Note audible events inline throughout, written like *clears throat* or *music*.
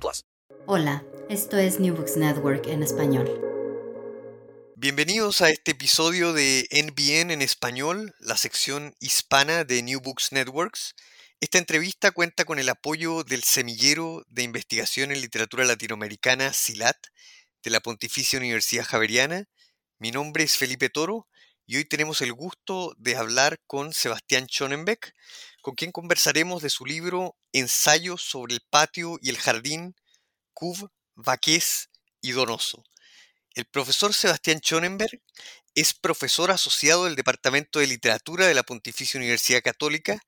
plus. Hola, esto es New Books Network en español. Bienvenidos a este episodio de NBN en español, la sección hispana de New Books Networks. Esta entrevista cuenta con el apoyo del Semillero de Investigación en Literatura Latinoamericana, SILAT, de la Pontificia Universidad Javeriana. Mi nombre es Felipe Toro y hoy tenemos el gusto de hablar con Sebastián Schonenbeck, con quien conversaremos de su libro Ensayos sobre el patio y el jardín, Cuv, Vaqués y Donoso. El profesor Sebastián Schonenberg es profesor asociado del Departamento de Literatura de la Pontificia Universidad Católica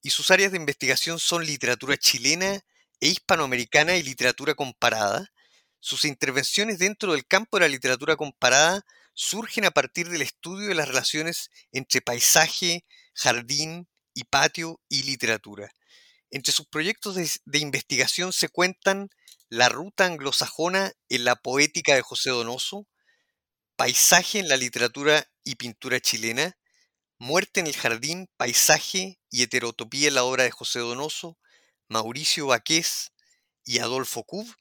y sus áreas de investigación son literatura chilena e hispanoamericana y literatura comparada. Sus intervenciones dentro del campo de la literatura comparada surgen a partir del estudio de las relaciones entre paisaje, jardín y patio y literatura. Entre sus proyectos de, investigación se cuentan La ruta anglosajona en la poética de José Donoso, Paisaje en la literatura y pintura chilena, Muerte en el jardín, paisaje y heterotopía en la obra de José Donoso, Mauricio Baqués y Adolfo Cub,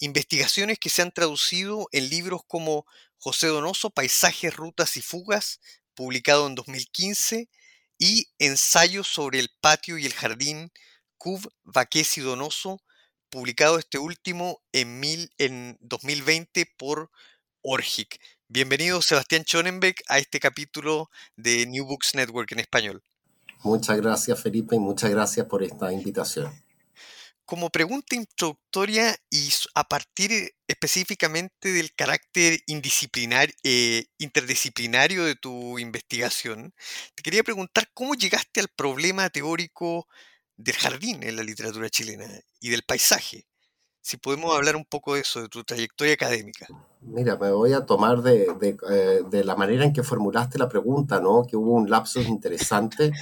investigaciones que se han traducido en libros como José Donoso, Paisajes, Rutas y Fugas, publicado en 2015, y Ensayos sobre el patio y el jardín, Cub, Baqués y Donoso, publicado este último en, mil, en 2020 por Orgic. Bienvenido Sebastián Schonenbeck a este capítulo de New Books Network en español. Muchas gracias Felipe y muchas gracias por esta invitación. Como pregunta introductoria y a partir específicamente del carácter indisciplinar, eh, interdisciplinario de tu investigación, te quería preguntar cómo llegaste al problema teórico del jardín en la literatura chilena y del paisaje. Si podemos hablar un poco de eso, de tu trayectoria académica. Mira, me voy a tomar de, eh, de, la manera en que formulaste la pregunta, ¿no? Que hubo un lapsus interesante,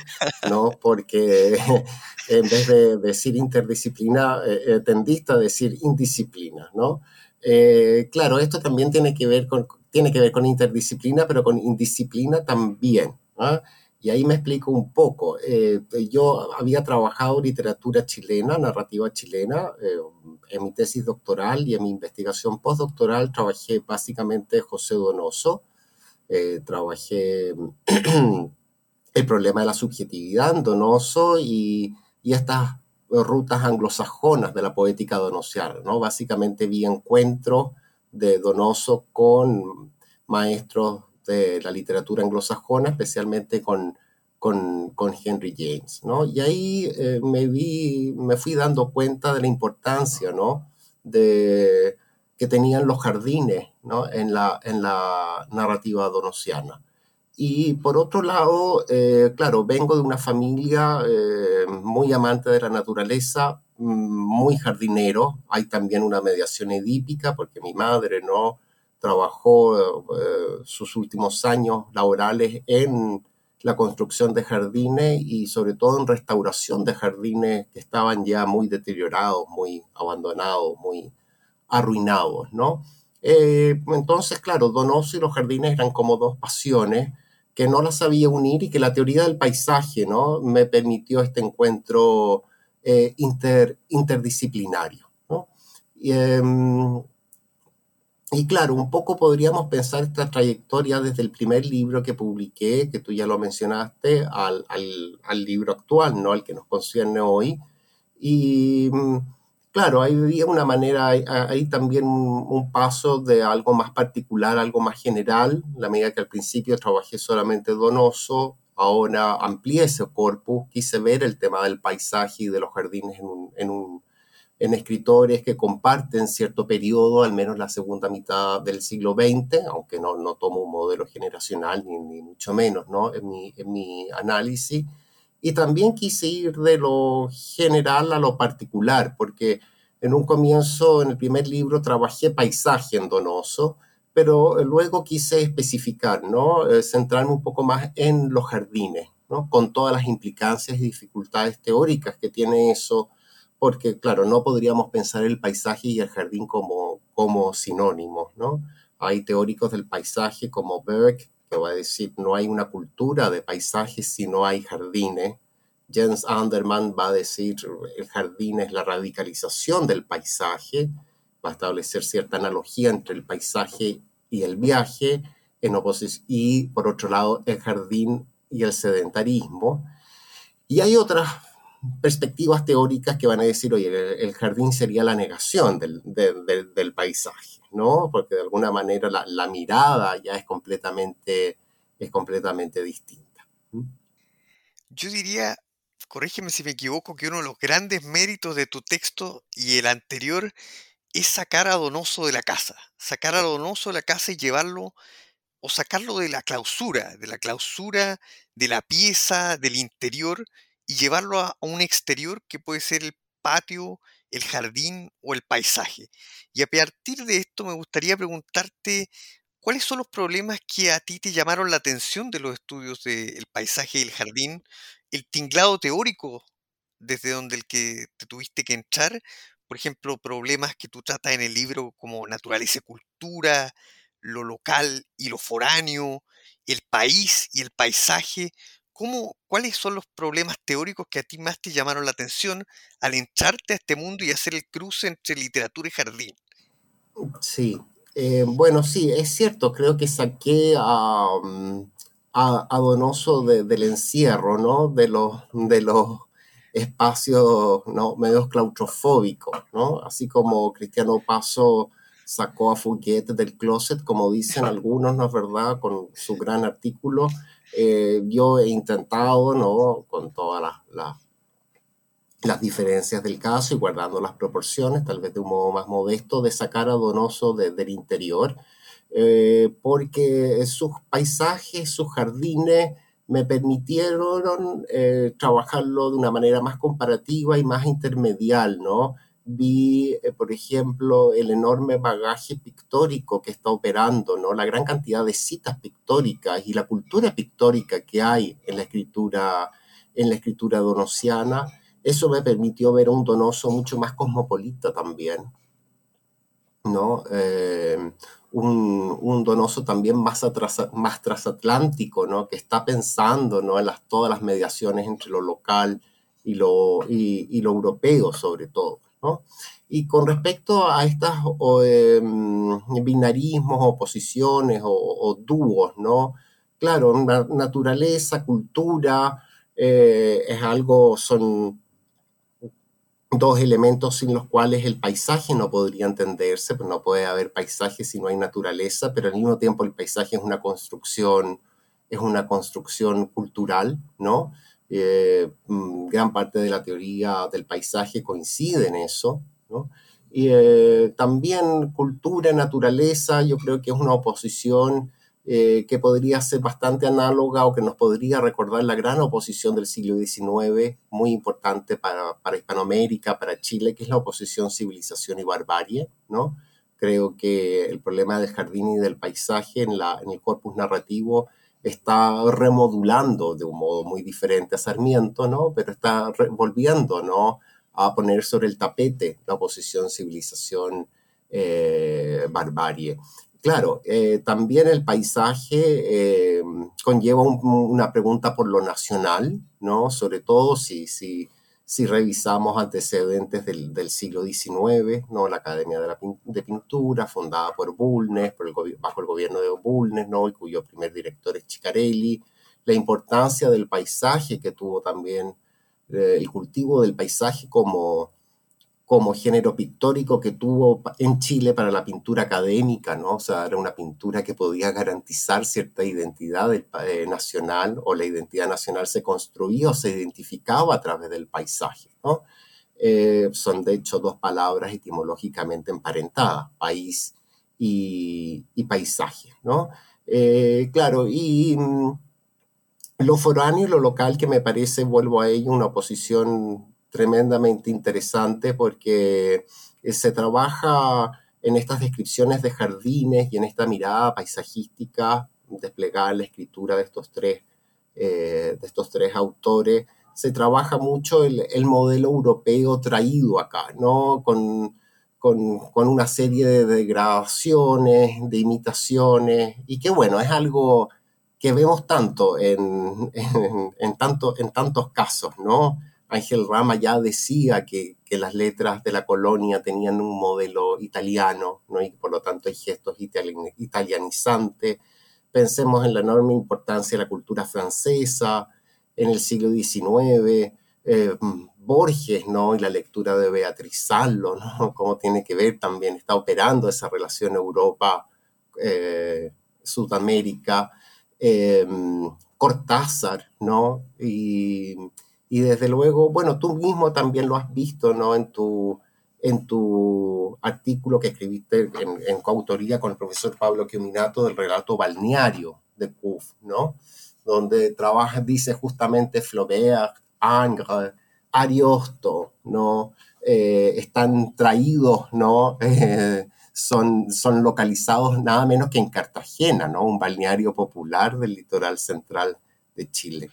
¿no? Porque *laughs* en vez de decir interdisciplina, eh, tendiste a decir indisciplina, ¿no? Eh, claro, esto también tiene que ver con, tiene que ver con interdisciplina, pero con indisciplina también. ¿ah? Y ahí me explico un poco. Eh, yo había trabajado literatura chilena, narrativa chilena, eh, en mi tesis doctoral y en mi investigación postdoctoral trabajé básicamente José Donoso, eh, trabajé *clears throat* el problema de la subjetividad en Donoso y, y estas rutas anglosajonas de la poética donosiana, ¿no? Básicamente vi encuentros de Donoso con maestros de la literatura anglosajona, especialmente con, con, con Henry James, ¿no? Y ahí eh, me, vi, me fui dando cuenta de la importancia, ¿no? De, que tenían los jardines, ¿no? En la, en la narrativa donosiana. Y por otro lado, eh, claro, vengo de una familia eh, muy amante de la naturaleza, mm, muy jardinero. Hay también una mediación edípica porque mi madre no trabajó eh, sus últimos años laborales en la construcción de jardines y sobre todo en restauración de jardines que estaban ya muy deteriorados, muy abandonados, muy arruinados, ¿no? Eh, entonces, claro, Donoso y los jardines eran como dos pasiones que no las sabía unir y que la teoría del paisaje, ¿no? Me permitió este encuentro eh, inter, interdisciplinario, ¿no? Y, eh, y claro, un poco podríamos pensar esta trayectoria desde el primer libro que publiqué, que tú ya lo mencionaste, al, al, libro actual, ¿no? Al que nos concierne hoy. Y mm, claro, ahí una manera, hay, también un, paso de algo más particular, algo más general, la medida que al principio trabajé solamente Donoso, ahora amplié ese corpus, quise ver el tema del paisaje y de los jardines en, un, escritores que comparten cierto periodo, al menos la segunda mitad del siglo XX, aunque no, no tomo un modelo generacional ni, ni mucho menos ¿no? en, mi, en mi análisis y también quise ir de lo general a lo particular, porque en un comienzo, en el primer libro, trabajé paisaje en Donoso, pero luego quise especificar, ¿no? Eh, centrarme un poco más en los jardines, ¿no? Con todas las implicancias y dificultades teóricas que tiene eso, porque, claro, no podríamos pensar el paisaje y el jardín como, como sinónimos, ¿no? Hay teóricos del paisaje como Burke, que va a decir, no hay una cultura de paisajes si no hay jardines. Jens Anderman va a decir, el jardín es la radicalización del paisaje, va a establecer cierta analogía entre el paisaje y el viaje, en y por otro lado, el jardín y el sedentarismo. Y hay otras perspectivas teóricas que van a decir, oye, el, jardín sería la negación del, del paisaje. ¿no? Porque de alguna manera la, mirada ya es completamente, es completamente distinta. Yo diría, corrígeme si me equivoco, que uno de los grandes méritos de tu texto y el anterior es sacar a Donoso de la casa, sacar a Donoso de la casa y llevarlo o sacarlo de la clausura, de la clausura de la pieza, del interior, y llevarlo a un exterior que puede ser el patio, el jardín o el paisaje. Y a partir de esto me gustaría preguntarte cuáles son los problemas que a ti te llamaron la atención de los estudios del paisaje y el jardín, el tinglado teórico desde donde el que te tuviste que entrar, por ejemplo, problemas que tú tratas en el libro como naturaleza y cultura, lo local y lo foráneo, el país y el paisaje, ¿Cómo, ¿Cuáles son los problemas teóricos que a ti más te llamaron la atención al entrarte a este mundo y hacer el cruce entre literatura y jardín? Sí, eh, bueno, sí, es cierto, creo que saqué a, a, Donoso del encierro, ¿no? De los, de los espacios ¿no? medios claustrofóbicos, ¿no? Así como Cristiano Paso sacó a Fouquet del closet, como dicen algunos, ¿no es verdad?, con su gran artículo. Eh, yo he intentado, ¿no? Con todas las, las, diferencias del caso y guardando las proporciones, tal vez de un modo más modesto, de sacar a Donoso del interior, eh, porque sus paisajes, sus jardines, me permitieron eh, trabajarlo de una manera más comparativa y más intermedial, ¿no? Vi, eh, por ejemplo, el enorme bagaje pictórico que está operando, ¿no? La gran cantidad de citas pictóricas y la cultura pictórica que hay en la escritura, en la escritura donosiana. Eso me permitió ver un Donoso mucho más cosmopolita también, ¿no? Eh, un, Donoso también más, más transatlántico, ¿no? Que está pensando, ¿no? En las, todas las mediaciones entre lo local y lo, y lo europeo, sobre todo. Y con respecto a estos em, binarismos, oposiciones o, dúos, ¿no? Claro, naturaleza, cultura, eh, es algo, son dos elementos sin los cuales el paisaje no podría entenderse, pues no puede haber paisaje si no hay naturaleza, pero al mismo tiempo el paisaje es una construcción, es una construcción cultural, ¿no? Eh, mm, gran parte de la teoría del paisaje coincide en eso, Y eh, también cultura, naturaleza, yo creo que es una oposición eh, que podría ser bastante análoga o que nos podría recordar la gran oposición del siglo XIX, muy importante para, para Hispanoamérica, para Chile, que es la oposición civilización y barbarie, ¿no? Creo que el problema del jardín y del paisaje en, la, en el corpus narrativo está remodulando de un modo muy diferente a Sarmiento, ¿no? Pero está volviendo, ¿no? A poner sobre el tapete la oposición civilización eh, barbarie. Claro, eh, también el paisaje eh, conlleva una pregunta por lo nacional, ¿no? Sobre todo si, si si revisamos antecedentes del, del siglo XIX, ¿no? la Academia de, la, de Pintura, fundada por Bulnes, por el, bajo el gobierno de Bulnes, ¿no? y cuyo primer director es Chicarelli, la importancia del paisaje que tuvo también, eh, el cultivo del paisaje como, como género pictórico que tuvo en Chile para la pintura académica, ¿no? O sea, era una pintura que podía garantizar cierta identidad eh, nacional o la identidad nacional se construía o se identificaba a través del paisaje, ¿no? Eh, son de hecho dos palabras etimológicamente emparentadas, país y, paisaje, ¿no? Eh, claro, y mm, lo foráneo y lo local que me parece, vuelvo a ello, una oposición tremendamente interesante porque eh, se trabaja en estas descripciones de jardines y en esta mirada paisajística desplegada en la escritura de estos tres, eh, de estos tres autores, se trabaja mucho el, modelo europeo traído acá, ¿no? Con, con, una serie de degradaciones, de imitaciones, y que bueno, es algo que vemos tanto en, en, tanto, en tantos casos, ¿no? Ángel Rama ya decía que, las letras de la colonia tenían un modelo italiano, ¿no? y por lo tanto hay gestos italianizantes. Pensemos en la enorme importancia de la cultura francesa en el siglo XIX, eh, Borges, ¿no? Y la lectura de Beatriz Sallo, ¿no? *laughs* Cómo tiene que ver también, está operando esa relación Europa-Sudamérica. Eh, eh, Cortázar, ¿no? Y y desde luego, bueno, tú mismo también lo has visto, ¿no? En tu, en tu artículo que escribiste en, coautoría con el profesor Pablo Quiominato del relato balneario de Kuf, ¿no? Donde trabaja, dice justamente Flaubert, Angre, Ariosto, ¿no? Eh, están traídos, ¿no? *laughs* Eh, son, son localizados nada menos que en Cartagena, ¿no? Un balneario popular del litoral central de Chile.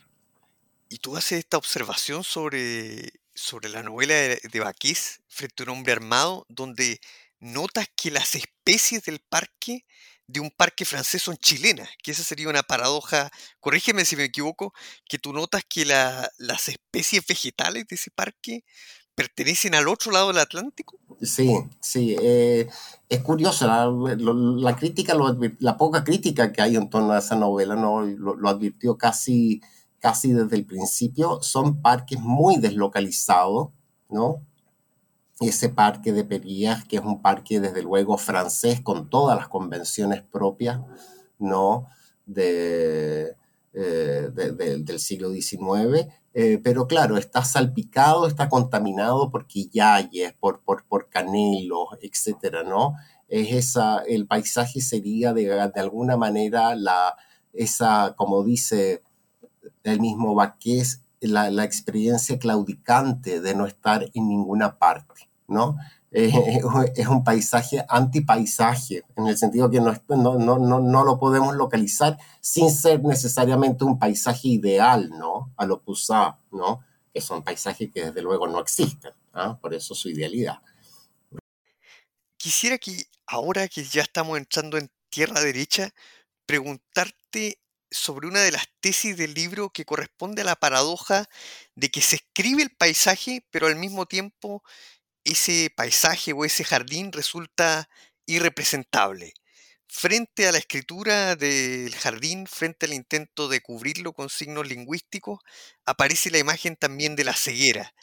Y tú haces esta observación sobre, sobre la novela de, de Baquís, Frente a un hombre armado, donde notas que las especies del parque, de un parque francés, son chilenas, que esa sería una paradoja, corrígeme si me equivoco, que tú notas que las especies vegetales de ese parque pertenecen al otro lado del Atlántico. Sí, sí, eh, es curioso, la, crítica, la poca crítica que hay en torno a esa novela, ¿no? lo advirtió casi casi desde el principio, son parques muy deslocalizados, ¿no? Ese parque de Perías, que es un parque desde luego francés con todas las convenciones propias, ¿no? Eh, del siglo XIX, eh, pero claro, está salpicado, está contaminado por quillayes, por, por, por canelos, etcétera, ¿no? Es esa, el paisaje sería de, de alguna manera la, esa, como dice el mismo Baqués la, la experiencia claudicante de no estar en ninguna parte, ¿no? Eh, *laughs* es un paisaje antipaisaje, en el sentido que no, no, no, no, lo podemos localizar sin ser necesariamente un paisaje ideal, ¿no? A lo Poussin, ¿no? Que son paisajes que desde luego no existen, ¿ah? por eso su idealidad. Quisiera que ahora que ya estamos entrando en tierra derecha, preguntarte sobre una de las tesis del libro que corresponde a la paradoja de que se escribe el paisaje, pero al mismo tiempo ese paisaje o ese jardín resulta irrepresentable. Frente a la escritura del jardín, frente al intento de cubrirlo con signos lingüísticos, aparece la imagen también de la ceguera.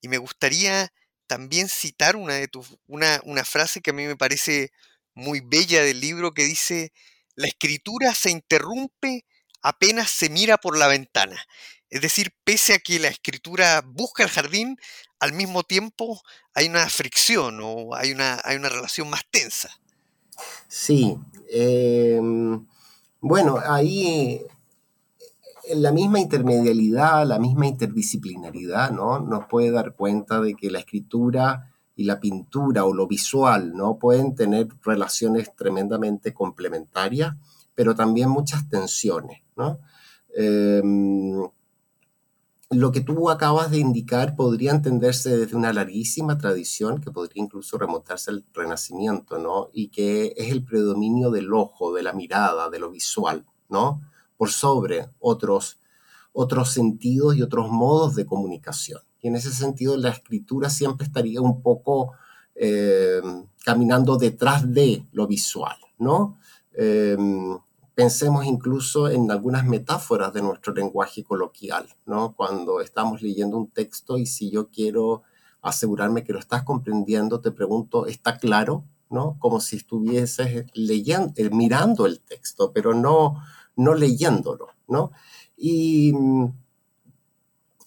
Y me gustaría también citar una, de tus, una, una frase que a mí me parece muy bella del libro que dice, la escritura se interrumpe apenas se mira por la ventana. Es decir, pese a que la escritura busca el jardín, al mismo tiempo hay una fricción o hay una, hay una relación más tensa. Sí. Em, bueno, ahí en la misma intermedialidad, la misma interdisciplinaridad, ¿no? Nos puede dar cuenta de que la escritura y la pintura o lo visual, ¿no? Pueden tener relaciones tremendamente complementarias pero también muchas tensiones. ¿no? Em, lo que tú acabas de indicar podría entenderse desde una larguísima tradición que podría incluso remontarse al Renacimiento, ¿no? Y que es el predominio del ojo, de la mirada, de lo visual, ¿no? Por sobre otros, otros sentidos y otros modos de comunicación. Y en ese sentido la escritura siempre estaría un poco em, caminando detrás de lo visual, ¿no? Em, pensemos incluso en algunas metáforas de nuestro lenguaje coloquial, ¿no? Cuando estamos leyendo un texto y si yo quiero asegurarme que lo estás comprendiendo, te pregunto, ¿está claro? ¿No? Como si estuvieses leyendo, eh, mirando el texto, pero no, no leyéndolo, ¿no? Y,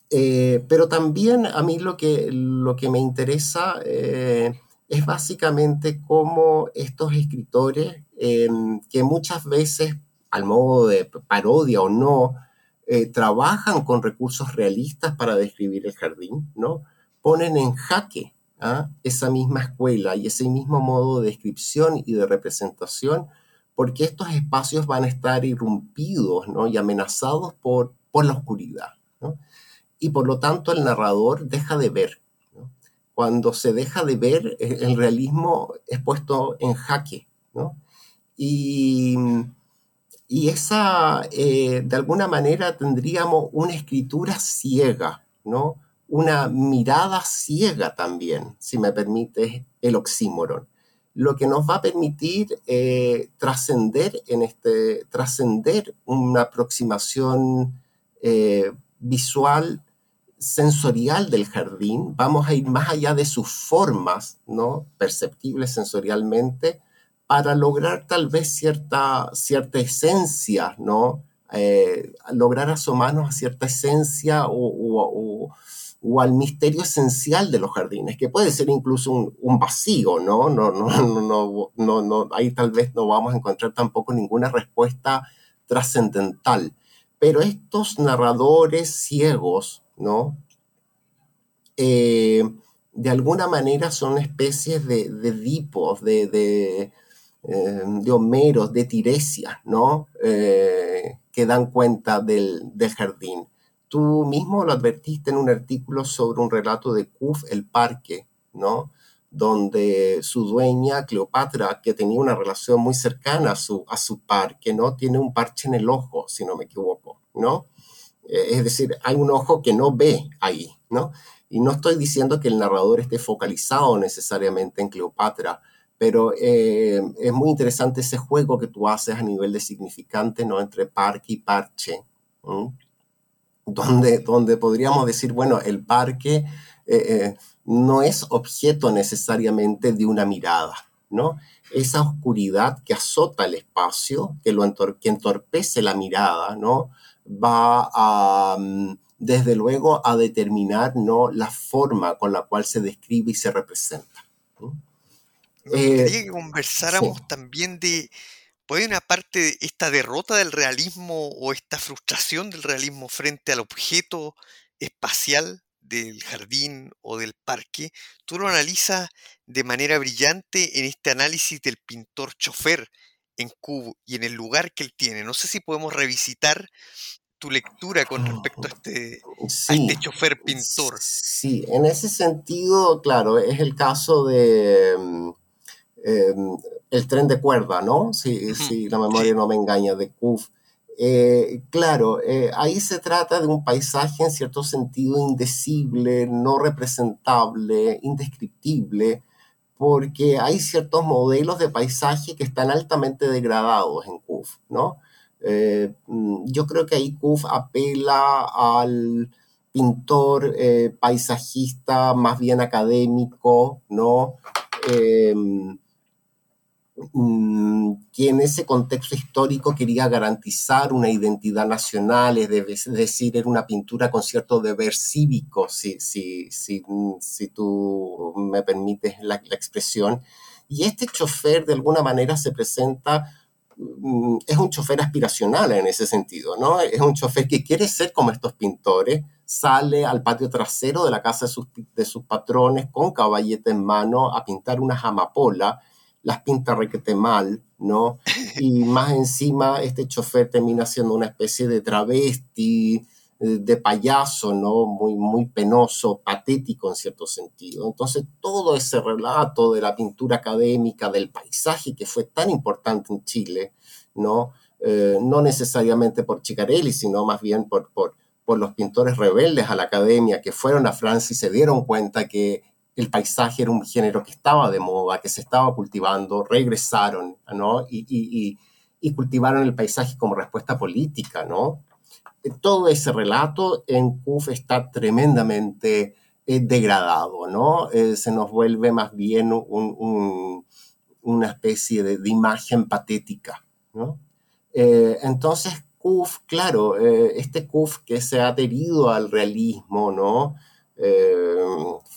eh, pero también a mí lo que, lo que me interesa eh, es básicamente cómo estos escritores, que muchas veces, al modo de parodia o no, trabajan con recursos realistas para describir el jardín, ¿no? ponen en jaque ¿ah? esa misma escuela y ese mismo modo de descripción y de representación, porque estos espacios van a estar irrumpidos ¿no? y amenazados por, por la oscuridad. Y por lo tanto el narrador deja de ver. Cuando se deja de ver, eh, el realismo es puesto en jaque. Y, y esa, eh, de alguna manera, tendríamos una escritura ciega, ¿no? una mirada ciega también, si me permite el oxímoron, lo que nos va a permitir eh, trascender en este, trascender una aproximación eh, visual, sensorial del jardín, vamos a ir más allá de sus formas, ¿no? perceptibles sensorialmente, para lograr tal vez cierta, cierta esencia, ¿no? Eh, lograr asomarnos a cierta esencia o, al misterio esencial de los jardines, que puede ser incluso un, vacío, ¿no? No, *laughs* no, no, no, no, ahí tal vez no vamos a encontrar tampoco ninguna respuesta trascendental. Pero estos narradores ciegos, ¿no? Eh, de alguna manera son especies de, de dipos, de, eh, de homeros, de tiresias, ¿no? Eh, que dan cuenta del, del jardín. Tú mismo lo advertiste en un artículo sobre un relato de Kuf, el parque, ¿no? Donde su dueña, Cleopatra, que tenía una relación muy cercana a su, a su parque, ¿no? Tiene un parche en el ojo, si no me equivoco, ¿no? Eh, es decir, hay un ojo que no ve ahí, ¿no? Y no estoy diciendo que el narrador esté focalizado necesariamente en Cleopatra, pero eh, es muy interesante ese juego que tú haces a nivel de significante, ¿no? Entre parque y parche donde, donde podríamos decir, bueno, el parque eh, eh, no es objeto necesariamente de una mirada, ¿no? Esa oscuridad que azota el espacio, que, lo que entorpece la mirada, ¿no? Va mm, desde luego, a determinar, ¿no? La forma con la cual se describe y se representa. Me gustaría que conversáramos también de ¿Puede una parte de esta derrota del realismo o esta frustración del realismo frente al objeto espacial del jardín o del parque, tú lo analizas de manera brillante en este análisis del pintor chofer en Cubo y en el lugar que él tiene. No sé si podemos revisitar tu lectura con respecto a este, este chofer pintor. Sí, en ese sentido, claro, es el caso de... Em, el tren de cuerda, ¿no? Si, si la memoria no me engaña, de Kuf. Eh, claro, eh, ahí se trata de un paisaje en cierto sentido indecible, no representable, indescriptible, porque hay ciertos modelos de paisaje que están altamente degradados en Kuf, ¿no? Eh, mm, yo creo que ahí Kuf apela al pintor paisajista más bien académico, ¿no? Mm, que en ese contexto histórico quería garantizar una identidad nacional, es, decir, era una pintura con cierto deber cívico, si, si, si, mm, si tú me permites la, expresión. Y este chofer de alguna manera se presenta, mm, es un chofer aspiracional en ese sentido, ¿no? Es un chofer que quiere ser como estos pintores, sale al patio trasero de la casa de sus, de sus patrones con caballete en mano a pintar una amapolas las pinta requete mal, ¿no? *laughs* Y más encima este chofer termina siendo una especie de travesti, eh, de payaso, ¿no? Muy, muy penoso, patético en cierto sentido. Entonces, todo ese relato de la pintura académica, del paisaje que fue tan importante en Chile, ¿no? Eh, no necesariamente por Chicarelli, sino más bien por, por, por los pintores rebeldes a la academia que fueron a Francia y se dieron cuenta que el paisaje era un género que estaba de moda, que se estaba cultivando, regresaron, ¿no? Y, cultivaron el paisaje como respuesta política, ¿no? Todo ese relato en CUF está tremendamente degradado, ¿no? se nos vuelve más bien una especie de, imagen patética, ¿no? entonces, Kuf, claro, este Kuf que se ha adherido al realismo, ¿no?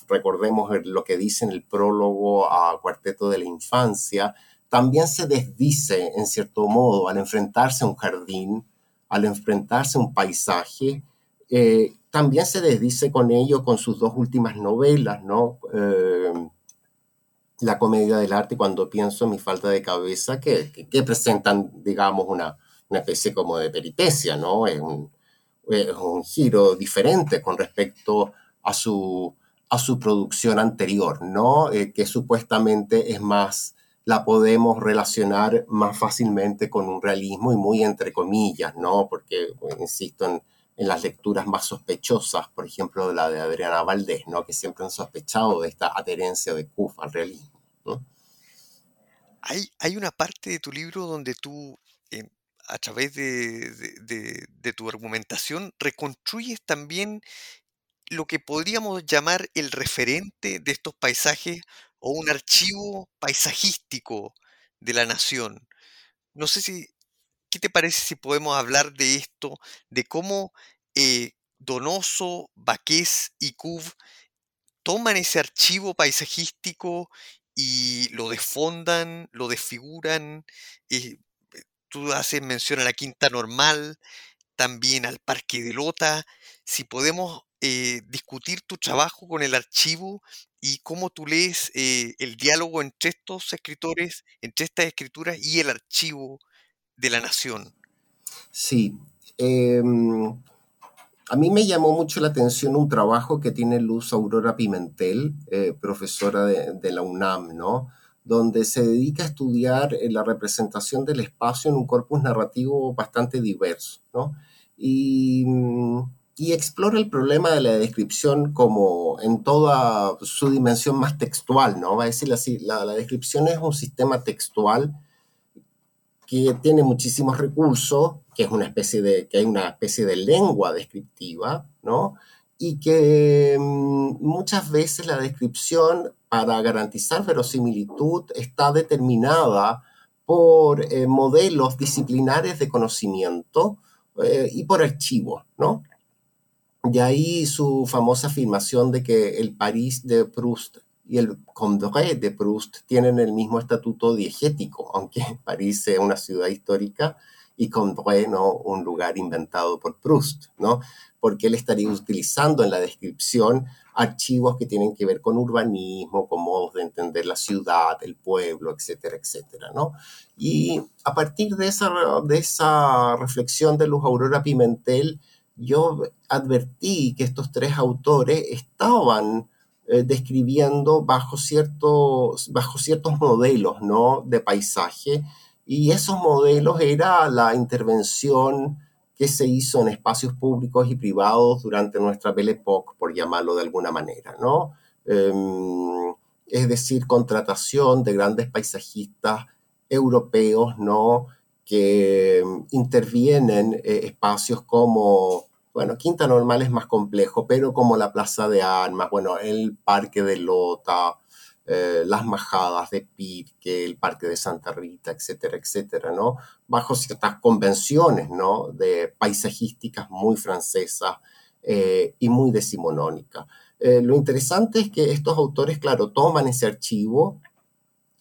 Recordemos lo que dice en el prólogo a Cuarteto de la Infancia, también se desdice en cierto modo al enfrentarse a un jardín, al enfrentarse a un paisaje, eh, también se desdice con ello con sus dos últimas novelas, ¿no? Eh, la comedia del arte, cuando pienso en mi falta de cabeza, que, que, presentan, digamos, una, una, especie como de peripecia, ¿no? Es un, es un giro diferente con respecto a su, a su producción anterior, ¿no? Eh, que supuestamente es más, la podemos relacionar más fácilmente con un realismo y muy entre comillas, ¿no? Porque, insisto, en, las lecturas más sospechosas, por ejemplo, la de Adriana Valdés, ¿no? Que siempre han sospechado de esta adherencia de Kuf al realismo. Hay, hay una parte de tu libro donde tú, eh, a través de, de, tu argumentación, reconstruyes también lo que podríamos llamar el referente de estos paisajes o un archivo paisajístico de la nación. No sé si, ¿qué te parece si podemos hablar de esto, de cómo eh, Donoso, Baqués y Cub toman ese archivo paisajístico y lo desfondan, lo desfiguran? Eh, tú haces mención a la Quinta Normal, también al Parque de Lota. Si podemos eh, discutir tu trabajo con el archivo y cómo tú lees eh, el diálogo entre estos escritores, entre estas escrituras y el archivo de la nación. Sí. Em, a mí me llamó mucho la atención un trabajo que tiene Luz Aurora Pimentel, eh, profesora de, de, la UNAM, ¿no? donde se dedica a estudiar la representación del espacio en un corpus narrativo bastante diverso. ¿no? Y mm, y explora el problema de la descripción como en toda su dimensión más textual, ¿no? Va a decir así, la, descripción es un sistema textual que tiene muchísimos recursos, que es una especie de, que hay una especie de lengua descriptiva, ¿no? Y que mm, muchas veces la descripción, para garantizar verosimilitud, está determinada por eh, modelos disciplinares de conocimiento eh, y por archivos, ¿no? De ahí su famosa afirmación de que el París de Proust y el Condoré de Proust tienen el mismo estatuto diegético, aunque *laughs* París sea una ciudad histórica y Condoré no un lugar inventado por Proust, ¿no? Porque él estaría utilizando en la descripción archivos que tienen que ver con urbanismo, con modos de entender la ciudad, el pueblo, etcétera, etcétera, ¿no? Y a partir de esa, de esa reflexión de Luz Aurora Pimentel, yo advertí que estos tres autores estaban eh, describiendo bajo ciertos, bajo ciertos modelos ¿no? de paisaje y esos modelos era la intervención que se hizo en espacios públicos y privados durante nuestra Belle Époque, por llamarlo de alguna manera, ¿no? Em, es decir, contratación de grandes paisajistas europeos, ¿no? Que intervienen eh, espacios como bueno, Quinta Normal es más complejo, pero como la Plaza de Armas, bueno, el Parque de Lota, eh, las Majadas de Pirque, el Parque de Santa Rita, etcétera, etcétera, ¿no? Bajo ciertas convenciones, ¿no? De paisajísticas muy francesas eh, y muy decimonónicas. Eh, lo interesante es que estos autores, claro, toman ese archivo,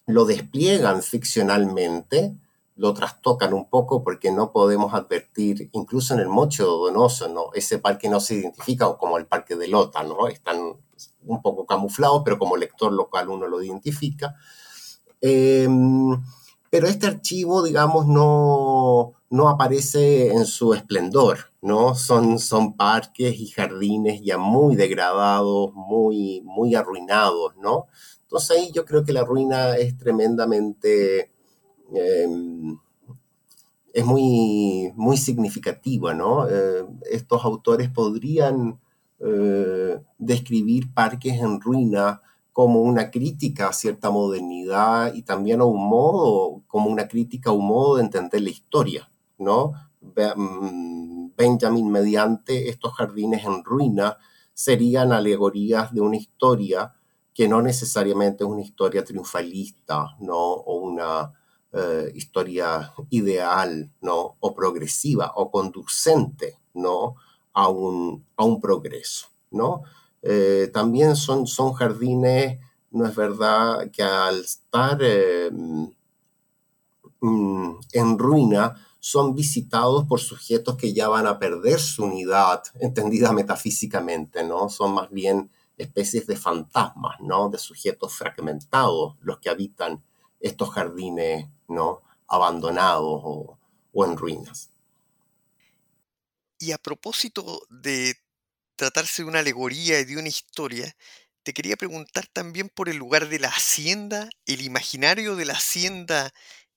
lo despliegan ficcionalmente, lo trastocan un poco porque no podemos advertir, incluso en el Mocho Donoso, ¿no? ese parque no se identifica como el parque de Lota, ¿no? están un poco camuflados, pero como lector local uno lo identifica. Em, pero este archivo, digamos, no, no aparece en su esplendor, ¿no? Son, son parques y jardines ya muy degradados, muy, muy arruinados, ¿no? Entonces ahí yo creo que la ruina es tremendamente Em, es muy, muy significativa, ¿no? Eh, estos autores podrían eh, describir parques en ruina como una crítica a cierta modernidad y también a un modo, como una crítica a un modo de entender la historia, ¿no? Mm, Benjamin mediante estos jardines en ruina serían alegorías de una historia que no necesariamente es una historia triunfalista, ¿no? O una eh, historia ideal, ¿no? O progresiva o conducente, ¿no? A un, a un progreso, ¿no? Eh, también son, son jardines, no es verdad, que al estar eh, mm, en ruina, son visitados por sujetos que ya van a perder su unidad, *laughs* entendida metafísicamente, ¿no? Son más bien especies de fantasmas, ¿no? De sujetos fragmentados, los que habitan estos jardines, ¿no? Abandonados o, o en ruinas. Y a propósito de tratarse de una alegoría y de una historia, te quería preguntar también por el lugar de la hacienda, el imaginario de la hacienda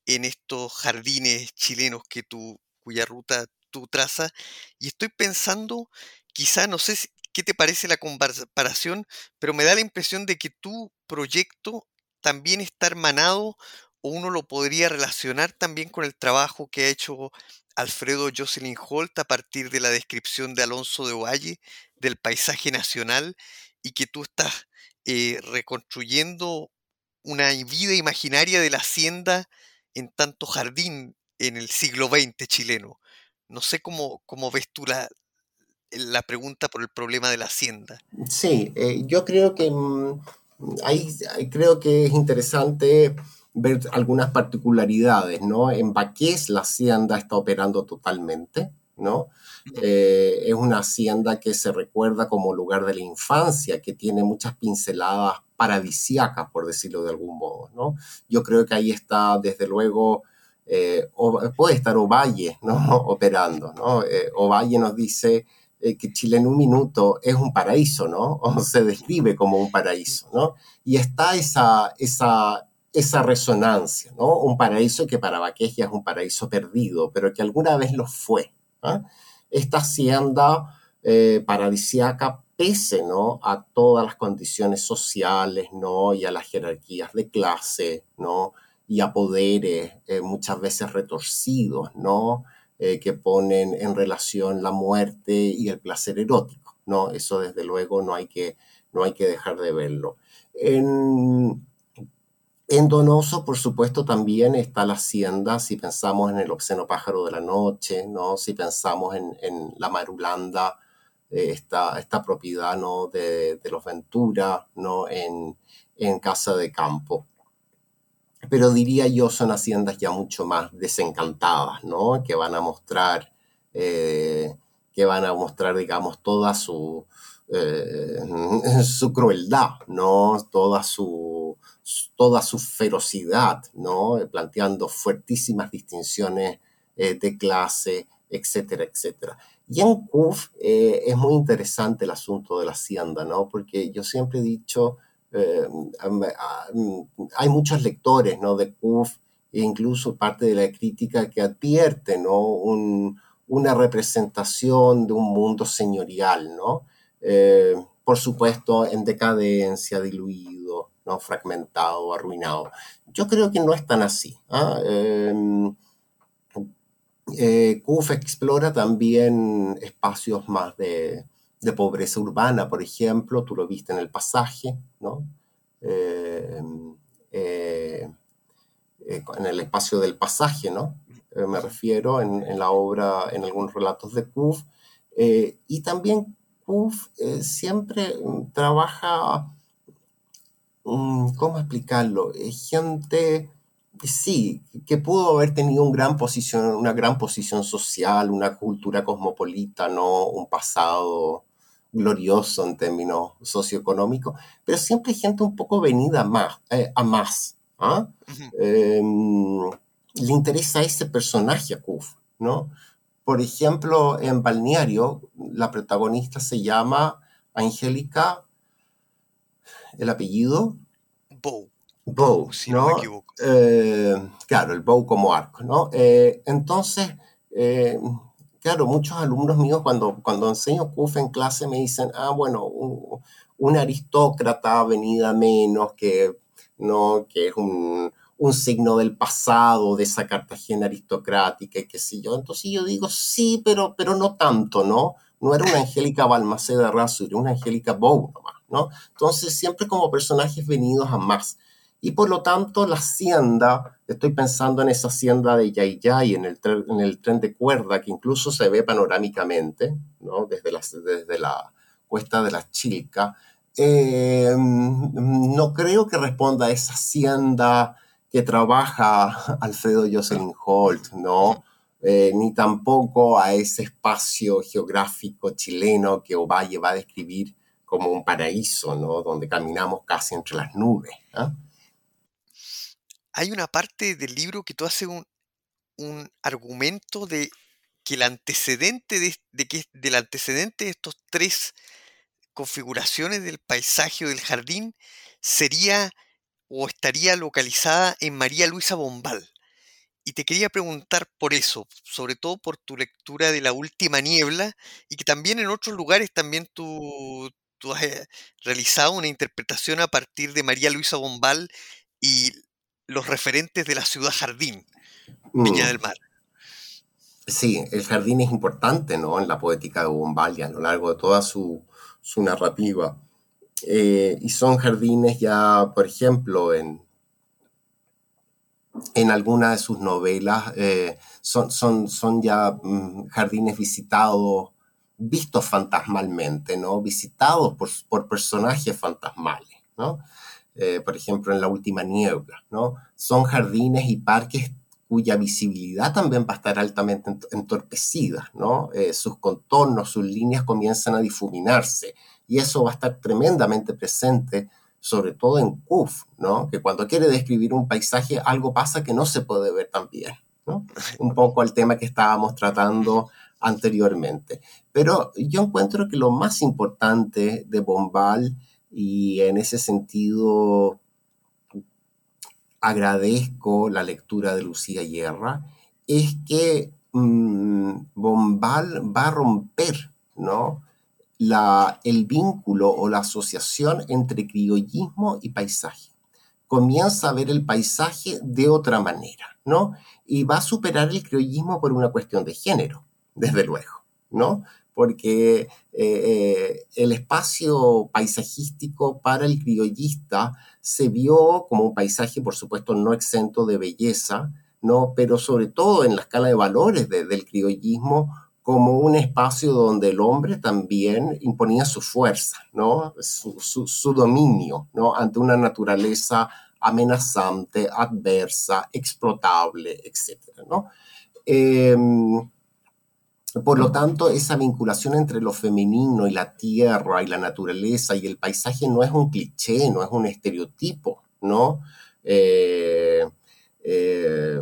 en estos jardines chilenos que tú, cuya ruta tú trazas. Y estoy pensando, quizá, no sé qué te parece la comparación, pero me da la impresión de que tu proyecto también está hermanado uno lo podría relacionar también con el trabajo que ha hecho Alfredo Jocelyn Holt a partir de la descripción de Alonso de Ovalle del paisaje nacional y que tú estás eh, reconstruyendo una vida imaginaria de la hacienda en tanto jardín en el siglo XX chileno. No sé cómo, cómo ves tú la, pregunta por el problema de la hacienda. Sí, eh, yo creo que mm, creo que es interesante ver algunas particularidades, ¿no? En Baqués la hacienda está operando totalmente, ¿no? Eh, es una hacienda que se recuerda como lugar de la infancia, que tiene muchas pinceladas paradisíacas, por decirlo de algún modo, ¿no? Yo creo que ahí está, desde luego, eh, puede estar Ovalle, ¿no? *laughs* Operando, ¿no? Eh, Ovalle nos dice que Chile en un minuto es un paraíso, ¿no? *laughs* O se describe como un paraíso, ¿no? Y está esa, esa, esa resonancia, ¿no? Un paraíso que para Baqués ya es un paraíso perdido, pero que alguna vez lo fue. ¿no? esta hacienda eh, paradisiaca pese ¿no? a todas las condiciones sociales ¿no? y a las jerarquías de clase ¿no? y a poderes eh, muchas veces retorcidos ¿no? Eh, que ponen en relación la muerte y el placer erótico. ¿no? Eso desde luego no hay que, no hay que dejar de verlo. En, en Donoso, por supuesto, también está la hacienda, si pensamos en el obsceno pájaro de la noche, ¿no? si pensamos en, la Marulanda, eh, esta, esta, propiedad ¿no? de, los Ventura, ¿no? En, Casa de Campo. Pero diría yo, son haciendas ya mucho más desencantadas, ¿no? que van a mostrar, eh, que van a mostrar digamos, toda su, eh, *laughs* su crueldad, ¿no? toda su toda su ferocidad, ¿no? planteando fuertísimas distinciones eh, de clase, etcétera, etcétera. Y en CUF eh, es muy interesante el asunto de la hacienda, ¿no? porque yo siempre he dicho, eh, hay muchos lectores ¿no? de CUF e incluso parte de la crítica que advierte ¿no? una representación de un mundo señorial, ¿no? por supuesto en decadencia, diluido, ¿no? fragmentado, arruinado. Yo creo que no es tan así. ¿ah? Em, eh, explora también espacios más de, pobreza urbana, por ejemplo, tú lo viste en el pasaje, ¿no? Em, eh, eh, en el espacio del pasaje, ¿no? me refiero en, la obra, en algunos relatos de CUF. y también CUF siempre trabaja Mm, ¿cómo explicarlo? gente, sí, que pudo haber tenido un gran posición, una gran posición social, una cultura cosmopolita, ¿no? un pasado glorioso en términos socioeconómicos, pero siempre gente un poco venida más, eh, a más. ¿ah? Em, le interesa ese personaje a Kuf, ¿no? Por ejemplo, en Balneario, la protagonista se llama Angélica el apellido. Bow. Bow, si ¿no? me equivoco. Eh, claro, el Bow como arco, ¿no? Eh, entonces, eh, claro, muchos alumnos míos cuando, cuando enseño CUF en clase me dicen, ah, bueno, un, aristócrata venida menos, que, ¿no? que es un, un, signo del pasado de esa Cartagena aristocrática y qué sé yo. Entonces yo digo, sí, pero, pero no tanto, ¿no? no era una Angélica Balmaceda Razo, era una Angélica Bow nomás, ¿no? Entonces, siempre como personajes venidos a más. Y por lo tanto, la hacienda, estoy pensando en esa hacienda de Yayay, en el, en el tren de cuerda, que incluso se ve panorámicamente, ¿no? Desde la, desde la cuesta de la Chilca. Eh, no creo que responda a esa hacienda que trabaja Alfredo Jocelyn Holt, ¿no? Eh, ni tampoco a ese espacio geográfico chileno que Ovalle va a describir como un paraíso, ¿no? Donde caminamos casi entre las nubes. ¿ah? Hay una parte del libro que tú haces un, un argumento de que el antecedente de, de que del antecedente de estos tres configuraciones del paisaje o del jardín sería o estaría localizada en María Luisa Bombal. Y te quería preguntar por eso, sobre todo por tu lectura de La Última Niebla y que también en otros lugares también tú, tú has realizado una interpretación a partir de María Luisa Bombal y los referentes de la ciudad jardín, Viña Mm, del Mar. Sí, el jardín es importante, ¿no? En la poética de Bombal y a lo largo de toda su, su narrativa. Eh, y son jardines ya, por ejemplo, en, en alguna de sus novelas, eh, son, son, son ya mm, jardines visitados, vistos fantasmalmente, ¿no? Visitados por, por personajes fantasmales, ¿no? Eh, por ejemplo, en La Última Niebla, ¿no? Son jardines y parques cuya visibilidad también va a estar altamente ent- entorpecida, ¿no? Eh, sus contornos, sus líneas comienzan a difuminarse y eso va a estar tremendamente presente, sobre todo en Kuf, ¿no? Que cuando quiere describir un paisaje, algo pasa que no se puede ver tan bien, ¿no? Un poco al tema que estábamos tratando anteriormente. Pero yo encuentro que lo más importante de Bombal, y en ese sentido agradezco la lectura de Lucía Guerra, es que mm, Bombal va a romper, ¿no? La, el vínculo o la asociación entre criollismo y paisaje. Comienza a ver el paisaje de otra manera, ¿no? Y va a superar el criollismo por una cuestión de género, desde luego, ¿no? Porque eh, eh, el espacio paisajístico para el criollista se vio como un paisaje, por supuesto, no exento de belleza, ¿no? pero sobre todo en la escala de valores de- del criollismo, como un espacio donde el hombre también imponía su fuerza, ¿no? su dominio ¿no? ante una naturaleza amenazante, adversa, explotable, etc. ¿no? Em, por lo tanto, esa vinculación entre lo femenino y la tierra y la naturaleza y el paisaje no es un cliché, no es un estereotipo, ¿no? Eh, eh,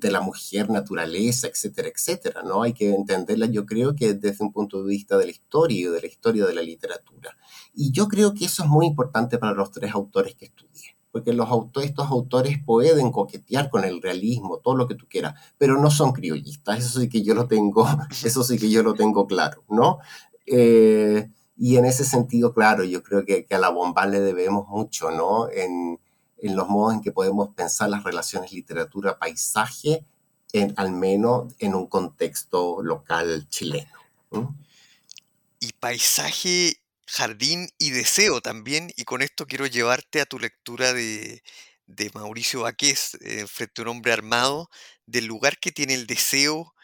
de la mujer, naturaleza, etcétera, etcétera, ¿no? Hay que entenderla, yo creo que desde un punto de vista de la historia y de la historia de la literatura. Y yo creo que eso es muy importante para los tres autores que estudié, porque los autores, estos autores pueden coquetear con el realismo, todo lo que tú quieras, pero no son criollistas, eso sí que yo lo tengo, *laughs* eso sí que yo lo tengo claro, ¿no? Eh, y en ese sentido, claro, yo creo que, que a la Bombal le debemos mucho, ¿no? En, en los modos en que podemos pensar las relaciones literatura-paisaje, al menos en un contexto local chileno. Y paisaje, jardín y deseo también. Y con esto quiero llevarte a tu lectura de, de Mauricio Baqués, eh, Frente a un hombre armado, del lugar que tiene el deseo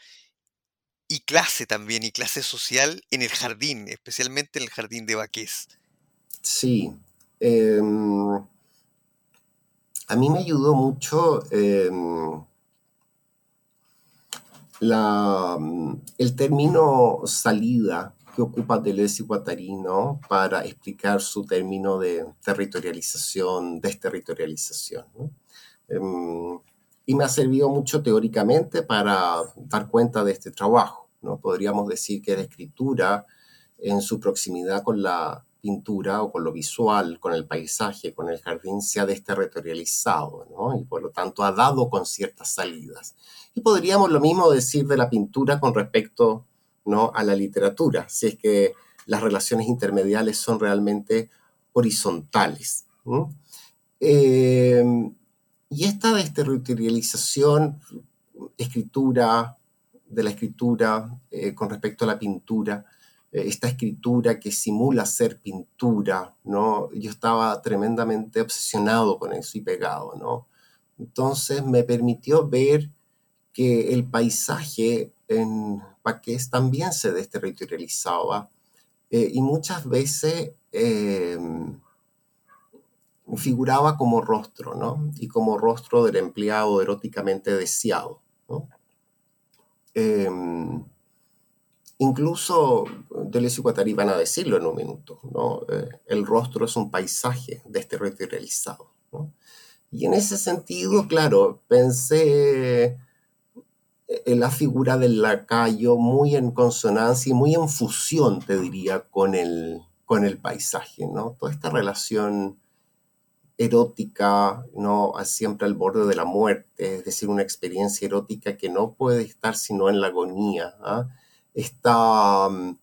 y clase también, y clase social en el jardín, especialmente en el jardín de Baqués. Sí. eh, a mí me ayudó mucho eh, la, el término salida que ocupa Deleuze y Guattari, ¿no? para explicar su término de territorialización, desterritorialización. ¿no? Eh, y me ha servido mucho teóricamente para dar cuenta de este trabajo. ¿no? Podríamos decir que la escritura, en su proximidad con la pintura o con lo visual, con el paisaje, con el jardín, se ha desterritorializado, ¿no? Y por lo tanto ha dado con ciertas salidas. Y podríamos lo mismo decir de la pintura con respecto ¿no? a la literatura, si es que las relaciones intermediales son realmente horizontales. ¿no? Eh, y esta desterritorialización, escritura, de la escritura eh, con respecto a la pintura, eh, esta escritura que simula ser pintura, ¿no? Yo estaba tremendamente obsesionado con eso y pegado, ¿no? Entonces me permitió ver que el paisaje en Paqués también se desterritorializaba eh, y muchas veces em, figuraba como rostro, ¿no? Y como rostro del empleado eróticamente deseado, ¿no? Em, incluso Deleuze y Guattari van a decirlo en un minuto, ¿no? Eh, el rostro es un paisaje desterritorializado, ¿no? Y en ese sentido, claro, pensé en la figura del lacayo muy en consonancia y muy en fusión, te diría, con el, con el paisaje, ¿no? Toda esta relación erótica, ¿no? Siempre al borde de la muerte, es decir, una experiencia erótica que no puede estar sino en la agonía. ¿ah? Esta mm,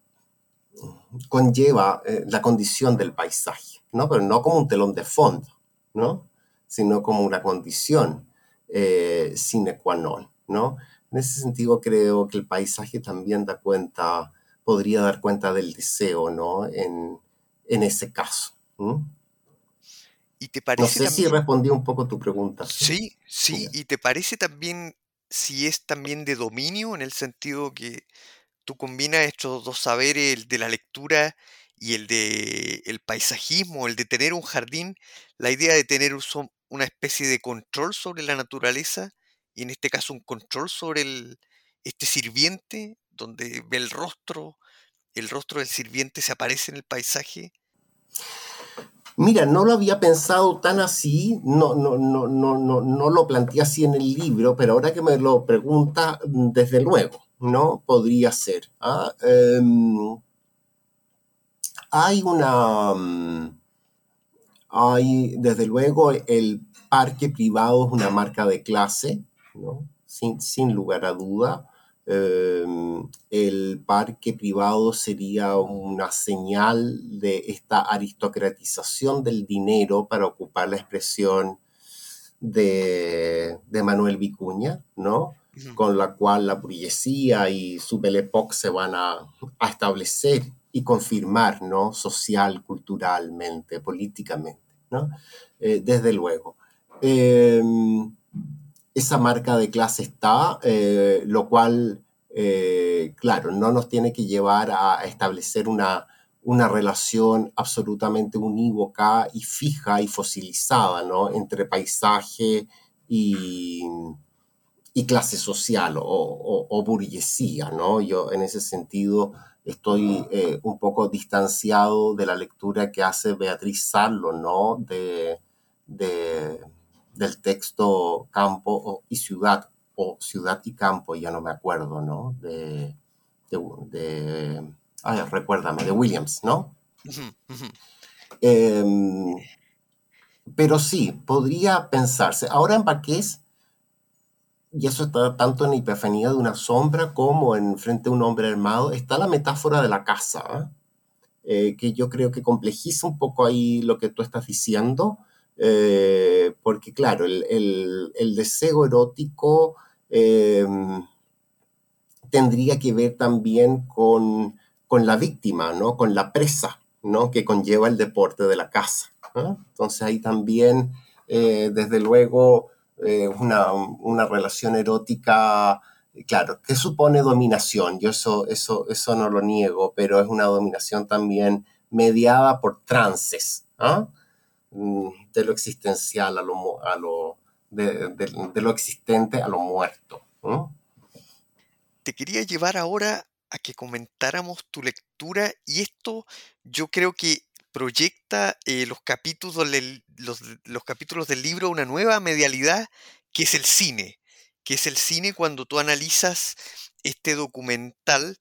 conlleva eh, la condición del paisaje, ¿no? Pero no como un telón de fondo, ¿no? Sino como una condición eh, sine qua non, ¿no? En ese sentido creo que el paisaje también da cuenta, podría dar cuenta del deseo, ¿no? En, en ese caso. ¿Y te parece no sé si respondí un poco tu pregunta. Sí, sí, y te parece también si es también de dominio en el sentido que tú combinas estos dos saberes, el de la lectura y el de el paisajismo, el de tener un jardín, la idea de tener una especie de control sobre la naturaleza y en este caso un control sobre este sirviente, donde ve el rostro, el rostro del sirviente se aparece en el paisaje Mira, no lo había pensado tan así, no, no, no, no, no, no lo planteé así en el libro, pero ahora que me lo pregunta, mm, desde luego, ¿no? Podría ser. ¿ah? Em, hay una... Mm, hay, desde luego, el parque privado es una marca de clase, ¿no? Sin, sin lugar a duda. Em, el parque privado sería una señal de esta aristocratización del dinero para ocupar la expresión de, Manuel Vicuña, ¿no? Con la cual la burguesía y su Belle se van a, establecer y confirmar, ¿no? Social, culturalmente, políticamente, ¿no? Eh, desde luego. Em, esa marca de clase está, eh, lo cual, eh, claro, no nos tiene que llevar a establecer una, una relación absolutamente unívoca y fija y fosilizada, ¿no? Entre paisaje y, clase social o, burguesía, ¿no? Yo en ese sentido estoy eh, un poco distanciado de la lectura que hace Beatriz Sarlo, ¿no? de del texto campo y ciudad, o ciudad y campo, ya no me acuerdo, ¿no? De, de, ay, recuérdame, de Williams, ¿no? Em, pero sí, podría pensarse. Ahora en Baqués, y eso está tanto en la hiperfanía de una sombra como en frente a un hombre armado, está la metáfora de la casa, ¿eh? Eh, que yo creo que complejiza un poco ahí lo que tú estás diciendo, eh, porque claro, el, deseo erótico em, tendría que ver también con, la víctima, ¿no? con la presa ¿no? que conlleva el deporte de la casa. Entonces ahí también, eh, desde luego, eh, una, relación erótica, claro, que supone dominación, yo eso, eso, eso no lo niego, pero es una dominación también mediada por trances. ¿ah? De lo existencial a lo, a lo de, lo existente a lo muerto. Te quería llevar ahora a que comentáramos tu lectura y esto yo creo que proyecta eh, los, capítulos del, los, los capítulos del libro una nueva medialidad que es el cine, que es el cine cuando tú analizas este documental